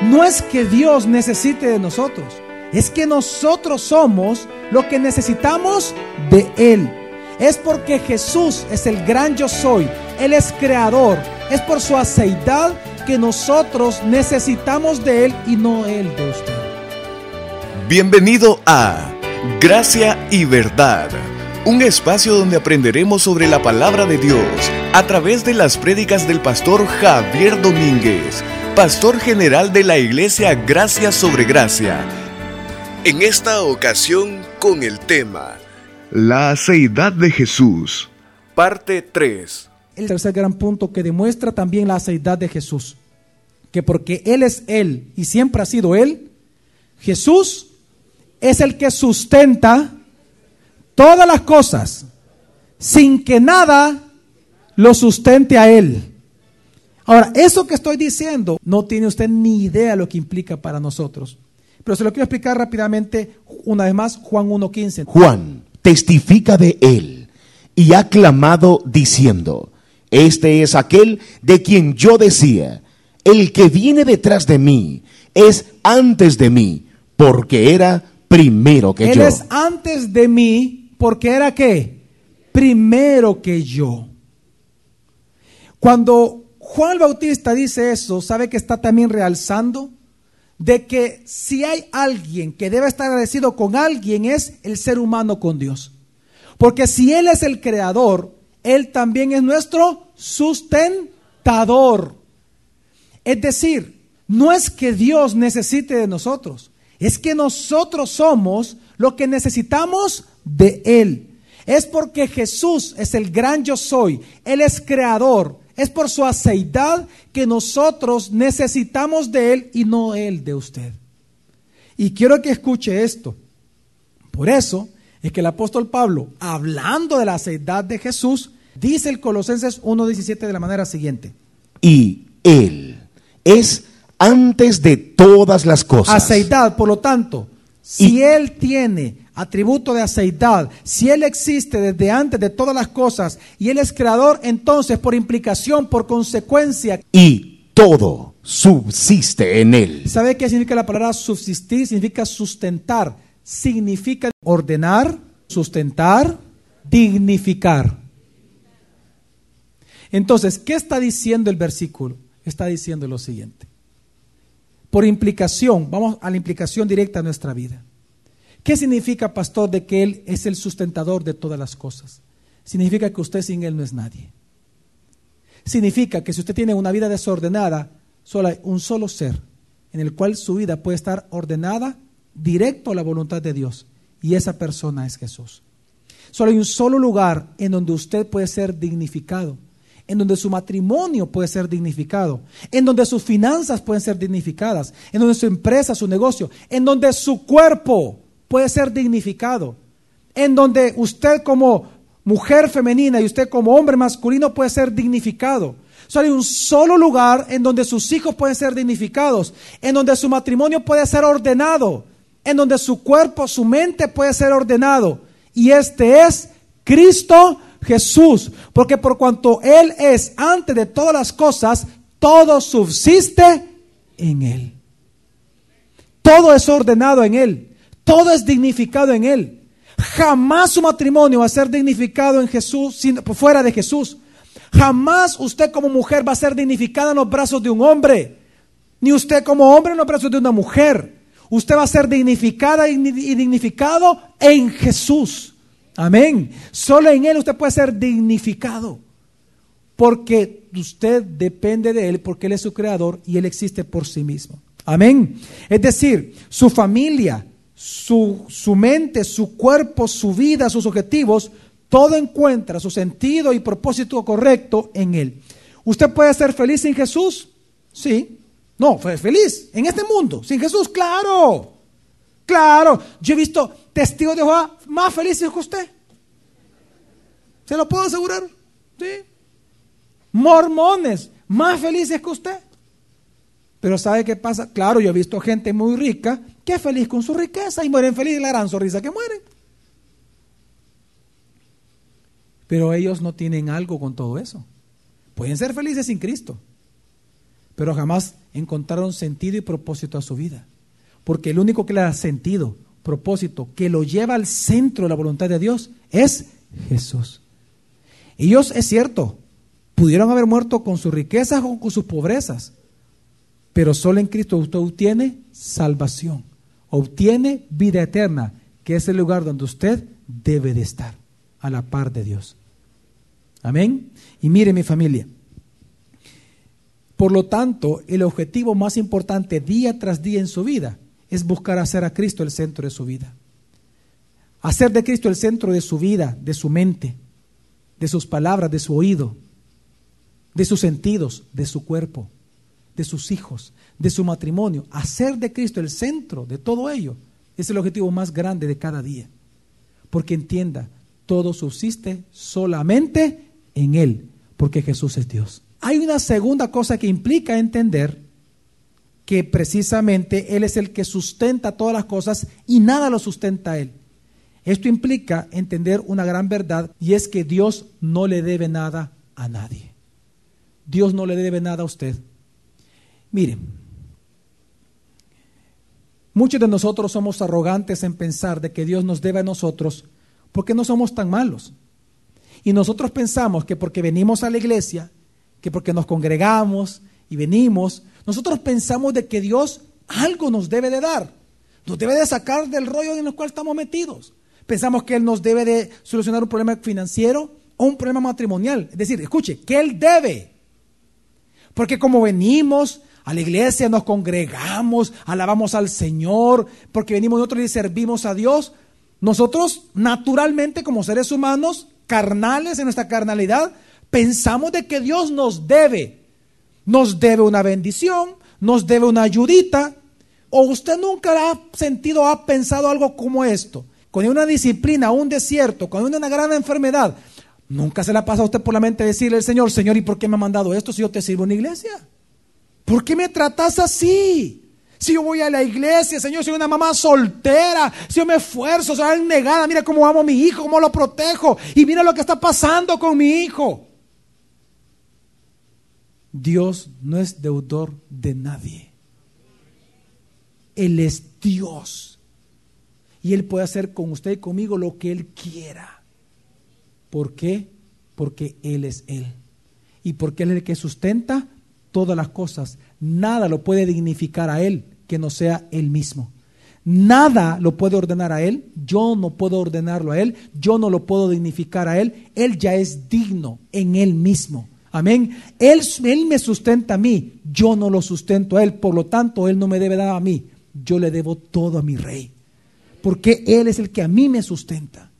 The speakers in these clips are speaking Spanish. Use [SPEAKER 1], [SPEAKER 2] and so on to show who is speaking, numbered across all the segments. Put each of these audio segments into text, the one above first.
[SPEAKER 1] no es que Dios necesite de nosotros, es que nosotros somos lo que necesitamos de Él. Es porque Jesús es el gran yo soy, Él es creador, es por su aceidad que nosotros necesitamos de Él y no Él de usted.
[SPEAKER 2] Bienvenido a Gracia y Verdad, un espacio donde aprenderemos sobre la palabra de Dios a través de las prédicas del pastor Javier Domínguez, pastor general de la iglesia Gracia sobre Gracia. En esta ocasión con el tema La aceidad de Jesús, parte 3.
[SPEAKER 1] El tercer gran punto que demuestra también la aceidad de Jesús, que porque Él es Él y siempre ha sido Él, Jesús es el que sustenta todas las cosas sin que nada lo sustente a Él. Ahora, eso que estoy diciendo no tiene usted ni idea lo que implica para nosotros. Pero se lo quiero explicar rápidamente una vez más, Juan 1.15.
[SPEAKER 3] Juan testifica de él y ha clamado diciendo, este es aquel de quien yo decía, el que viene detrás de mí es antes de mí, porque era primero que
[SPEAKER 1] Él
[SPEAKER 3] yo.
[SPEAKER 1] es antes de mí porque era qué? Primero que yo. Cuando Juan Bautista dice eso, ¿sabe que está también realzando? De que si hay alguien que debe estar agradecido con alguien es el ser humano con Dios. Porque si Él es el creador, Él también es nuestro sustentador. Es decir, no es que Dios necesite de nosotros, es que nosotros somos lo que necesitamos de Él. Es porque Jesús es el gran yo soy, Él es creador, es por su aceidad que nosotros necesitamos de Él y no Él de usted. Y quiero que escuche esto. Por eso es que el apóstol Pablo, hablando de la aceidad de Jesús, dice el Colosenses 1.17 de la manera siguiente.
[SPEAKER 3] Y él es antes de todas las cosas.
[SPEAKER 1] Aceidad, por lo tanto, si
[SPEAKER 3] Y-
[SPEAKER 1] Él tiene atributo de aceidad, si Él existe desde antes de todas las cosas y Él es creador, entonces por implicación, por consecuencia,
[SPEAKER 3] Y todo subsiste en él.
[SPEAKER 1] ¿sabe qué significa la palabra subsistir? Significa sustentar, significa ordenar, sustentar, dignificar. Entonces, ¿qué está diciendo el versículo? Está diciendo lo siguiente. Por implicación, vamos a la implicación directa a nuestra vida. ¿Qué significa, pastor, de que Él es el sustentador de todas las cosas? Significa que usted sin Él no es nadie. Significa que si usted tiene una vida desordenada, solo hay un solo ser en el cual su vida puede estar ordenada directo a la voluntad de Dios. Y esa persona es Jesús. Solo hay un solo lugar en donde usted puede ser dignificado, en donde su matrimonio puede ser dignificado, en donde sus finanzas pueden ser dignificadas, en donde su empresa, su negocio, en donde su cuerpo puede ser dignificado, en donde usted como mujer femenina y usted como hombre masculino puede ser dignificado. Solo hay un solo lugar en donde sus hijos pueden ser dignificados, en donde su matrimonio puede ser ordenado, en donde su cuerpo, su mente puede ser ordenado. Y este es Cristo Jesús. Porque por cuanto Él es antes de todas las cosas, todo subsiste en Él. Todo es ordenado en Él. Todo es dignificado en Él. Jamás su matrimonio va a ser dignificado en Jesús, fuera de Jesús. Jamás usted como mujer va a ser dignificada en los brazos de un hombre. Ni usted como hombre en los brazos de una mujer. Usted va a ser dignificada y dignificado en Jesús. Amén. Solo en Él usted puede ser dignificado. Porque usted depende de Él, porque Él es su creador y Él existe por sí mismo. Amén. Es decir, su familia, su, su mente, su cuerpo, su vida, sus objetivos, todo encuentra su sentido y propósito correcto en Él. ¿Usted puede ser feliz sin Jesús? Sí. No, fe- feliz en este mundo, sin Jesús, claro. Claro. Yo he visto testigos de Jehová más felices que usted. ¿Se lo puedo asegurar? Sí. Mormones más felices que usted. Pero ¿sabe qué pasa? Claro, yo he visto gente muy rica que es feliz con su riqueza y mueren felices la gran sonrisa que mueren. Pero ellos no tienen algo con todo eso. Pueden ser felices sin Cristo. pero jamás encontraron sentido y propósito a su vida. Porque el único que le da sentido, propósito, que lo lleva al centro de la voluntad de Dios es Jesús. Ellos, es cierto, pudieron haber muerto con sus riquezas o con sus pobrezas, pero solo en Cristo usted obtiene salvación, obtiene vida eterna, que es el lugar donde usted debe de estar, a la par de Dios. Amén. Y mire mi familia. Por lo tanto, el objetivo más importante día tras día en su vida es buscar hacer a Cristo el centro de su vida. Hacer de Cristo el centro de su vida, de su mente, de sus palabras, de su oído, de sus sentidos, de su cuerpo, de sus hijos, de su matrimonio. Hacer de Cristo el centro de todo ello es el objetivo más grande de cada día. Porque entienda, todo subsiste solamente en Él, porque Jesús es Dios. Hay una segunda cosa que implica entender que precisamente Él es el que sustenta todas las cosas y nada lo sustenta a Él. Esto implica entender una gran verdad y es que Dios no le debe nada a nadie. Dios no le debe nada a usted. Miren, muchos de nosotros somos arrogantes en pensar de que Dios nos debe a nosotros porque no somos tan malos. Y nosotros pensamos que porque venimos a la iglesia, que porque nos congregamos y venimos, nosotros pensamos de que Dios algo nos debe de dar, nos debe de sacar del rollo en el cual estamos metidos. Pensamos que Él nos debe de solucionar un problema financiero o un problema matrimonial. Es decir, escuche, que Él debe. Porque como venimos a la iglesia, nos congregamos, alabamos al Señor, porque venimos nosotros y servimos a Dios, nosotros naturalmente como seres humanos, carnales en nuestra carnalidad, pensamos de que Dios nos debe. Nos debe una bendición, nos debe una ayudita. ¿O usted nunca ha sentido, ha pensado algo como esto? Hay una disciplina, un desierto, hay una gran enfermedad, nunca se la pasa a usted por la mente decirle al Señor, Señor, ¿y por qué me ha mandado esto si yo te sirvo en la iglesia? ¿Por qué me tratas así? Si yo voy a la iglesia, Señor, soy una mamá soltera, si yo me esfuerzo, soy negada, mira cómo amo a mi hijo, cómo lo protejo, y mira lo que está pasando con mi hijo. Dios no es deudor de nadie. Él es Dios. Y Él puede hacer con usted y conmigo lo que Él quiera. ¿Por qué? Porque Él es Él. Y porque Él es el que sustenta todas las cosas. Nada lo puede dignificar a Él que no sea Él mismo. Nada lo puede ordenar a Él. Yo no puedo ordenarlo a Él. Yo no lo puedo dignificar a Él. Él ya es digno en Él mismo. Amén. Él, él me sustenta a mí, yo no lo sustento a Él, por lo tanto Él no me debe dar a mí, yo le debo todo a mi rey, porque Él es el que a mí me sustenta.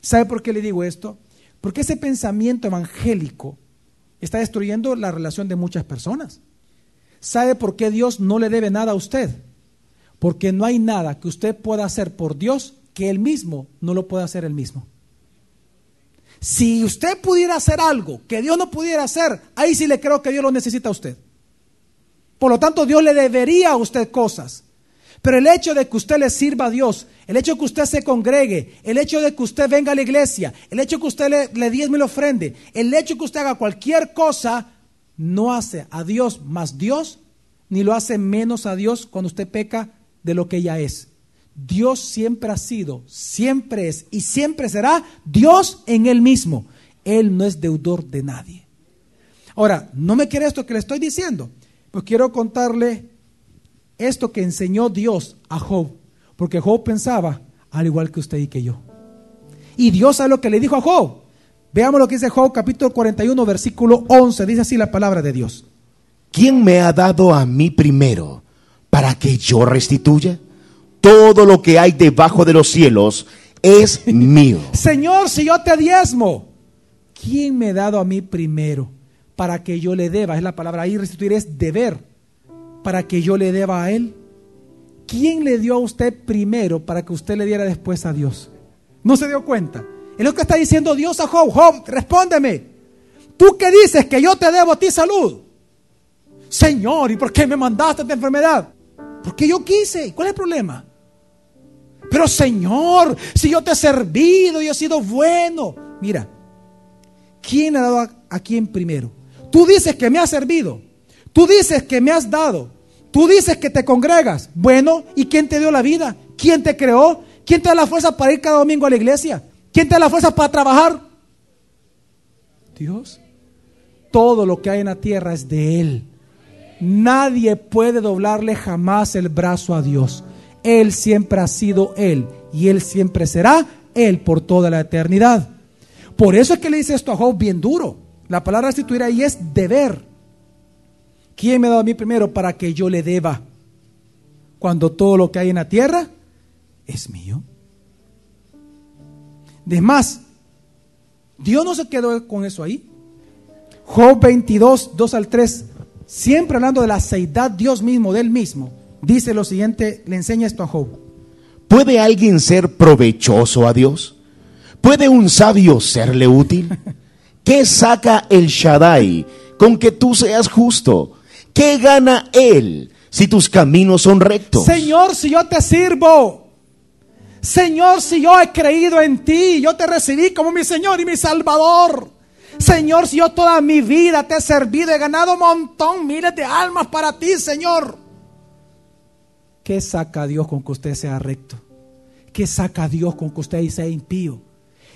[SPEAKER 1] ¿Sabe por qué le digo esto? Porque ese pensamiento evangélico está destruyendo la relación de muchas personas. ¿Sabe por qué Dios no le debe nada a usted? Porque no hay nada que usted pueda hacer por Dios que Él mismo no lo pueda hacer Él mismo. Si usted pudiera hacer algo que Dios no pudiera hacer, ahí sí le creo que Dios lo necesita a usted. Por lo tanto, Dios le debería a usted cosas. Pero el hecho de que usted le sirva a Dios, el hecho de que usted se congregue, el hecho de que usted venga a la iglesia, el hecho de que usted le, le diezme y le ofrende, el hecho de que usted haga cualquier cosa, no hace a Dios más Dios, ni lo hace menos a Dios cuando usted peca de lo que ella es. Dios siempre ha sido, siempre es y siempre será Dios en Él mismo. Él no es deudor de nadie. Ahora, no me quiere esto que le estoy diciendo, pues quiero contarle esto que enseñó Dios a Job, porque Job pensaba al igual que usted y que yo. Y Dios sabe lo que le dijo a Job. Veamos lo que dice Job capítulo 41 versículo 11, dice así la palabra de Dios.
[SPEAKER 3] ¿Quién me ha dado a mí primero para que yo restituya? todo lo que hay debajo de los cielos es mío.
[SPEAKER 1] Señor, si yo te diezmo, ¿quién me ha dado a mí primero para que yo le deba? Es la palabra ahí, restituir es deber, para que yo le deba a Él. ¿Quién le dio a usted primero para que usted le diera después a Dios? ¿No se dio cuenta? Es lo que está diciendo Dios a Job. Job, respóndeme. ¿Tú qué dices que yo te debo a ti salud? Señor, ¿y por qué me mandaste esta enfermedad? Porque yo quise. ¿Cuál es el problema? Pero Señor, si yo te he servido y he sido bueno. Mira, ¿quién ha dado a, quién primero? Tú dices que me has servido. Tú dices que me has dado. Tú dices que te congregas. Bueno, ¿y quién te dio la vida? ¿Quién te creó? ¿Quién te da la fuerza para ir cada domingo a la iglesia? ¿Quién te da la fuerza para trabajar? Dios. Todo lo que hay en la tierra es de Él. Nadie puede doblarle jamás el brazo a Dios. Él siempre ha sido Él y Él siempre será Él por toda la eternidad. Por eso es que le dice esto a Job bien duro. La palabra restituir ahí es deber. ¿Quién me ha dado a mí primero para que yo le deba? Cuando todo lo que hay en la tierra es mío. Además, Dios no se quedó con eso ahí. Job 22, 2 al 3, siempre hablando de la seidad Dios mismo, del mismo, dice lo siguiente, le enseña esto a Job.
[SPEAKER 3] ¿Puede alguien ser provechoso a Dios? ¿Puede un sabio serle útil? ¿Qué saca el Shaddai con que tú seas justo? ¿Qué gana él si tus caminos son rectos?
[SPEAKER 1] Señor, si yo te sirvo, Señor, si yo he creído en ti, yo te recibí como mi Señor y mi Salvador. Señor, si yo toda mi vida te he servido, he ganado un montón, miles de almas para ti, Señor. ¿Qué saca Dios con que usted sea recto? ¿Qué saca Dios con que usted sea impío?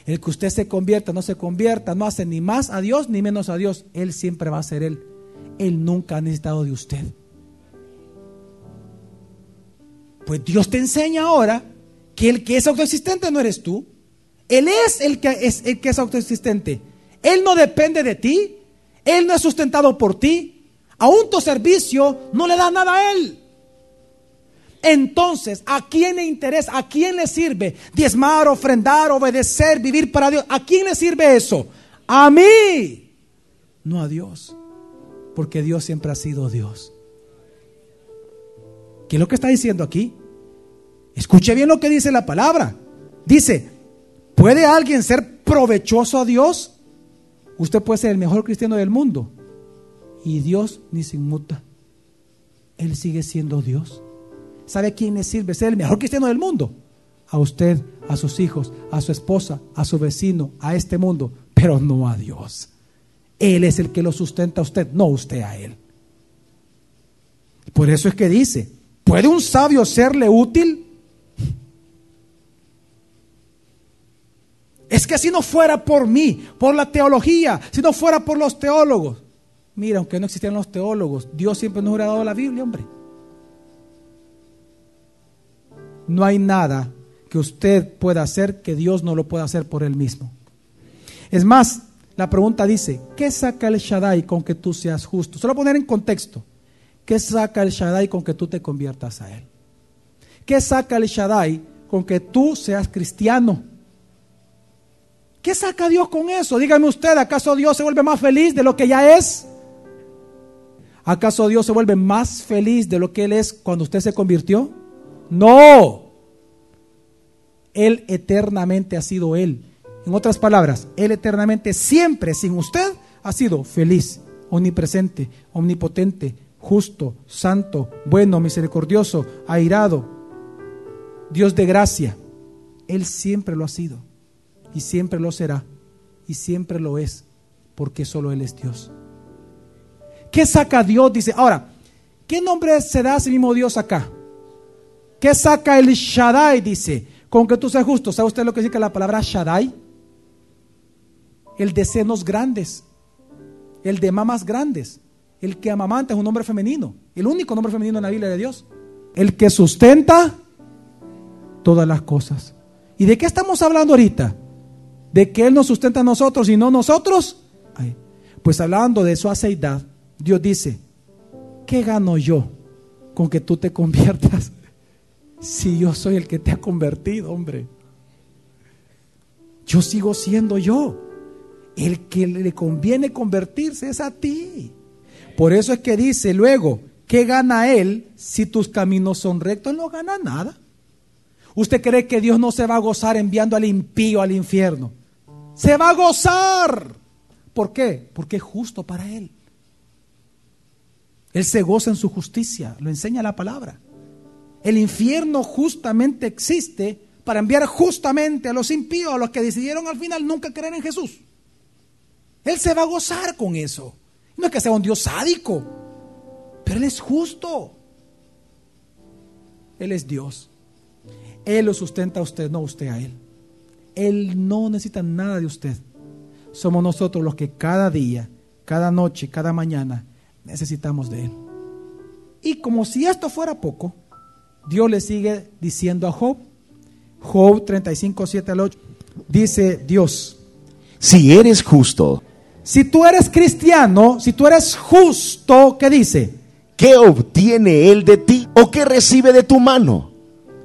[SPEAKER 1] El que usted se convierta, no se convierta, no hace ni más a Dios ni menos a Dios. Él siempre va a ser Él. Él nunca ha necesitado de usted. Pues Dios te enseña ahora que el que es autoexistente no eres tú. Él es el que es, el que es autoexistente. Él no depende de ti. Él no es sustentado por ti. Aún tu servicio no le da nada a Él. Entonces, ¿a quién le interesa? ¿A quién le sirve? Diezmar, ofrendar, obedecer, vivir para Dios. ¿A quién le sirve eso? A mí, no a Dios. Porque Dios siempre ha sido Dios. ¿Qué es lo que está diciendo aquí? Escuche bien lo que dice la palabra. Dice, ¿puede alguien ser provechoso a Dios? Usted puede ser el mejor cristiano del mundo y Dios ni se inmuta. Él sigue siendo Dios. ¿Sabe a quién le sirve ser el mejor cristiano del mundo? A usted, a sus hijos, a su esposa, a su vecino, a este mundo, pero no a Dios. Él es el que lo sustenta a usted, no usted a Él. Por eso es que dice, ¿puede un sabio serle útil? Es que si no fuera por mí, por la teología, si no fuera por los teólogos. Mira, aunque no existieran los teólogos, Dios siempre nos hubiera dado la Biblia, hombre. No hay nada que usted pueda hacer que Dios no lo pueda hacer por él mismo. Es más, la pregunta dice, ¿qué saca el Shaddai con que tú seas justo? Solo poner en contexto, ¿qué saca el Shaddai con que tú te conviertas a él? ¿Qué saca el Shaddai con que tú seas cristiano? ¿Qué saca Dios con eso? Dígame usted, ¿acaso Dios se vuelve más feliz de lo que ya es? ¿Acaso Dios se vuelve más feliz de lo que Él es cuando usted se convirtió? No. Él eternamente ha sido Él. En otras palabras, Él eternamente, siempre sin usted, ha sido feliz, omnipresente, omnipotente, justo, santo, bueno, misericordioso, airado, Dios de gracia. Él siempre lo ha sido y siempre lo será y siempre lo es porque solo Él es Dios. ¿Qué saca Dios? Dice, ahora, ¿qué nombre se da a sí mismo Dios acá? ¿Qué saca el Shaddai? Dice, con que tú seas justo. ¿Sabe usted lo que significa la palabra Shaddai? El de senos grandes, el de mamas grandes, el que amamanta es un nombre femenino, el único nombre femenino en la Biblia de Dios. El que sustenta todas las cosas. ¿Y de qué estamos hablando ahorita? de que Él nos sustenta a nosotros y no nosotros. pues hablando de su aceidad, Dios dice, ¿qué gano yo con que tú te conviertas si yo soy el que te ha convertido, hombre? Yo sigo siendo yo. El que le conviene convertirse es a ti. Por eso es que dice luego, ¿qué gana Él si tus caminos son rectos? No gana nada. ¿Usted cree que Dios no se va a gozar enviando al impío al infierno? Se va a gozar. ¿Por qué? Porque es justo para Él. Él se goza en su justicia, lo enseña la palabra. El infierno justamente existe para enviar justamente a los impíos, a los que decidieron al final nunca creer en Jesús. Él se va a gozar con eso. No es que sea un Dios sádico. Pero Él es justo. Él es Dios. Él lo sustenta a usted, no usted a Él. Él no necesita nada de usted. Somos nosotros los que cada día, cada noche, cada mañana necesitamos de Él. Y como si esto fuera poco, Dios le sigue diciendo a Job, Job 35, 7 al 8, dice Dios,
[SPEAKER 3] Si eres justo,
[SPEAKER 1] si tú eres cristiano, si tú eres justo, ¿qué dice?
[SPEAKER 3] ¿qué obtiene él de ti o qué recibe de tu mano?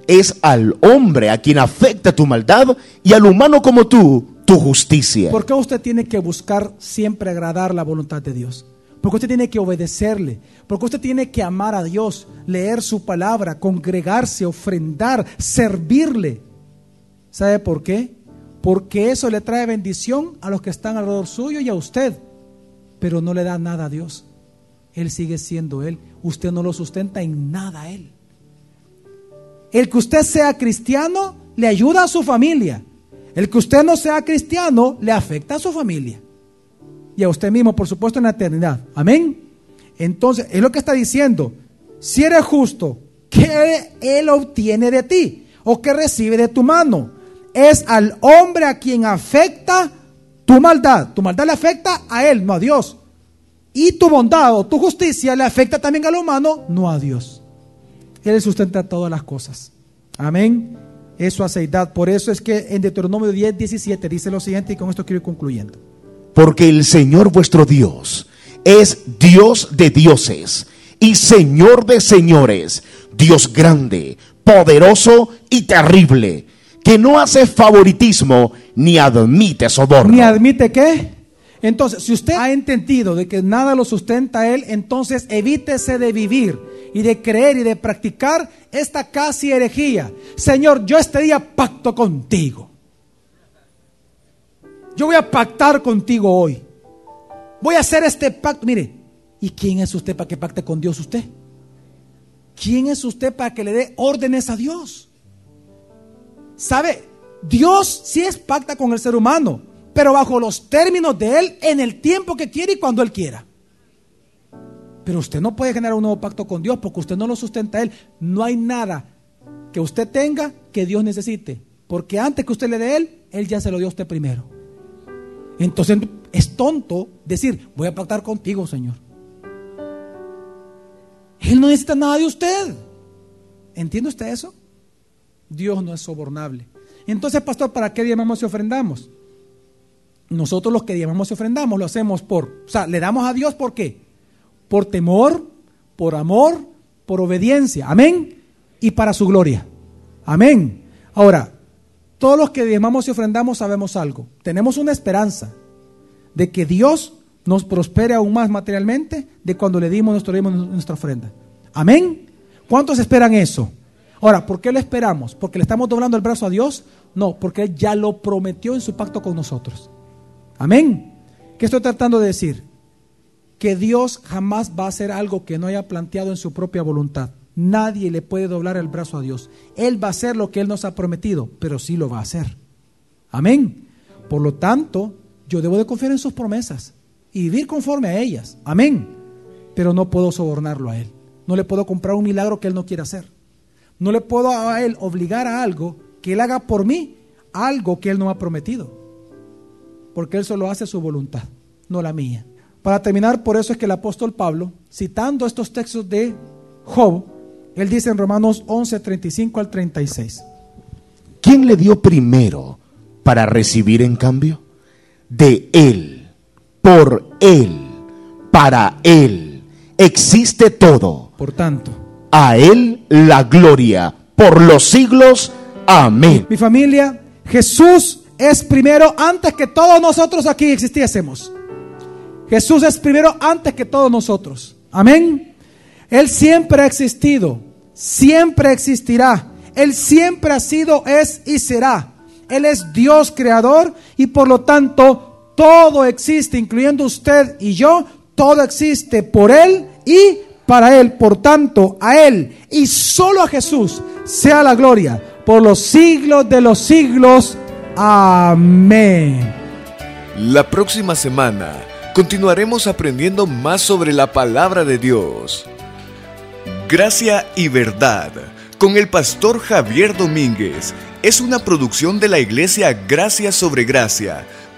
[SPEAKER 3] Es al hombre a quien afecta tu maldad y al humano como tú tu justicia.
[SPEAKER 1] ¿Por qué usted tiene que buscar siempre agradar la voluntad de Dios? Porque usted tiene que obedecerle, porque usted tiene que amar a Dios, leer su palabra, congregarse, ofrendar, servirle. ¿Sabe por qué? Porque eso le trae bendición a los que están alrededor suyo y a usted, pero no le da nada a Dios. Él sigue siendo Él. Usted no lo sustenta en nada a Él. El que usted sea cristiano le ayuda a su familia. El que usted no sea cristiano le afecta a su familia. Y a usted mismo, por supuesto, en la eternidad. Amén. Entonces, es lo que está diciendo. Si eres justo, ¿qué Él obtiene de ti? ¿O qué recibe de tu mano? Es al hombre a quien afecta tu maldad. Tu maldad le afecta a Él, no a Dios. Y tu bondad o tu justicia le afecta también al humano, no a Dios. Él sustenta todas las cosas. Amén. Eso aceidad. Por eso es que en Deuteronomio 10, 17 dice lo siguiente y con esto quiero ir concluyendo.
[SPEAKER 3] Porque el Señor vuestro Dios es Dios de dioses y Señor de señores, Dios grande, poderoso y terrible, que no hace favoritismo ni admite soborno.
[SPEAKER 1] ¿Ni admite qué? Entonces, si usted ha entendido de que nada lo sustenta a él, entonces evítese de vivir y de creer y de practicar esta casi herejía. Señor, yo este día pacto contigo. Yo voy a pactar contigo hoy. Voy a hacer este pacto. Mire, ¿y quién es usted para que pacte con Dios usted? ¿Quién es usted para que le dé órdenes a Dios? ¿Sabe? Dios sí es pacta con el ser humano, pero bajo los términos de Él, en el tiempo que quiere y cuando Él quiera. Pero usted no puede generar un nuevo pacto con Dios porque usted no lo sustenta a Él. No hay nada que usted tenga que Dios necesite. Porque antes que usted le dé Él, Él ya se lo dio a usted primero. Entonces es tonto decir, voy a pactar contigo, Señor. Él no necesita nada de usted. ¿Entiende usted eso? Dios no es sobornable. Entonces, pastor, ¿para qué diezmamos y ofrendamos? Nosotros los que diezmamos y ofrendamos lo hacemos por, o sea, le damos a Dios por qué? Por temor, por amor, por obediencia. Amén. Y para su gloria. Amén. Ahora, todos los que diezmamos y ofrendamos sabemos algo. Tenemos una esperanza de que Dios nos prospere aún más materialmente de cuando le dimos nuestro nuestra ofrenda. Amén. ¿Cuántos esperan eso? Ahora, ¿por qué lo esperamos? ¿Porque le estamos doblando el brazo a Dios? No, porque Él ya lo prometió en su pacto con nosotros. Amén. ¿Qué estoy tratando de decir? Que Dios jamás va a hacer algo que no haya planteado en su propia voluntad. Nadie le puede doblar el brazo a Dios. Él va a hacer lo que Él nos ha prometido, pero sí lo va a hacer. Amén. Por lo tanto, yo debo de confiar en sus promesas y vivir conforme a ellas. Amén. Pero no puedo sobornarlo a Él. No le puedo comprar un milagro que Él no quiera hacer. No le puedo a Él obligar a algo que Él haga por mí, algo que Él no ha prometido. Porque Él solo hace su voluntad, no la mía. Para terminar, por eso es que el apóstol Pablo, citando estos textos de Job, él dice en Romanos 11, 35 al 36.
[SPEAKER 3] ¿Quién le dio primero para recibir en cambio? De Él, por Él, para Él, existe todo.
[SPEAKER 1] Por tanto,
[SPEAKER 3] A Él la gloria por los siglos. Amén.
[SPEAKER 1] mi familia, Jesús es primero antes que todos nosotros aquí existiésemos. Jesús es primero antes que todos nosotros. Amén. Él siempre ha existido, siempre existirá. Él siempre ha sido, es y será. Él es Dios creador y por lo tanto todo existe, incluyendo usted y yo, todo existe por Él y para Él. Por tanto, a Él y solo a Jesús sea la gloria por los siglos de los siglos. Amén.
[SPEAKER 2] La próxima semana continuaremos aprendiendo más sobre la palabra de Dios. Gracia y Verdad con el pastor Javier Domínguez es una producción de la iglesia Gracia sobre Gracia.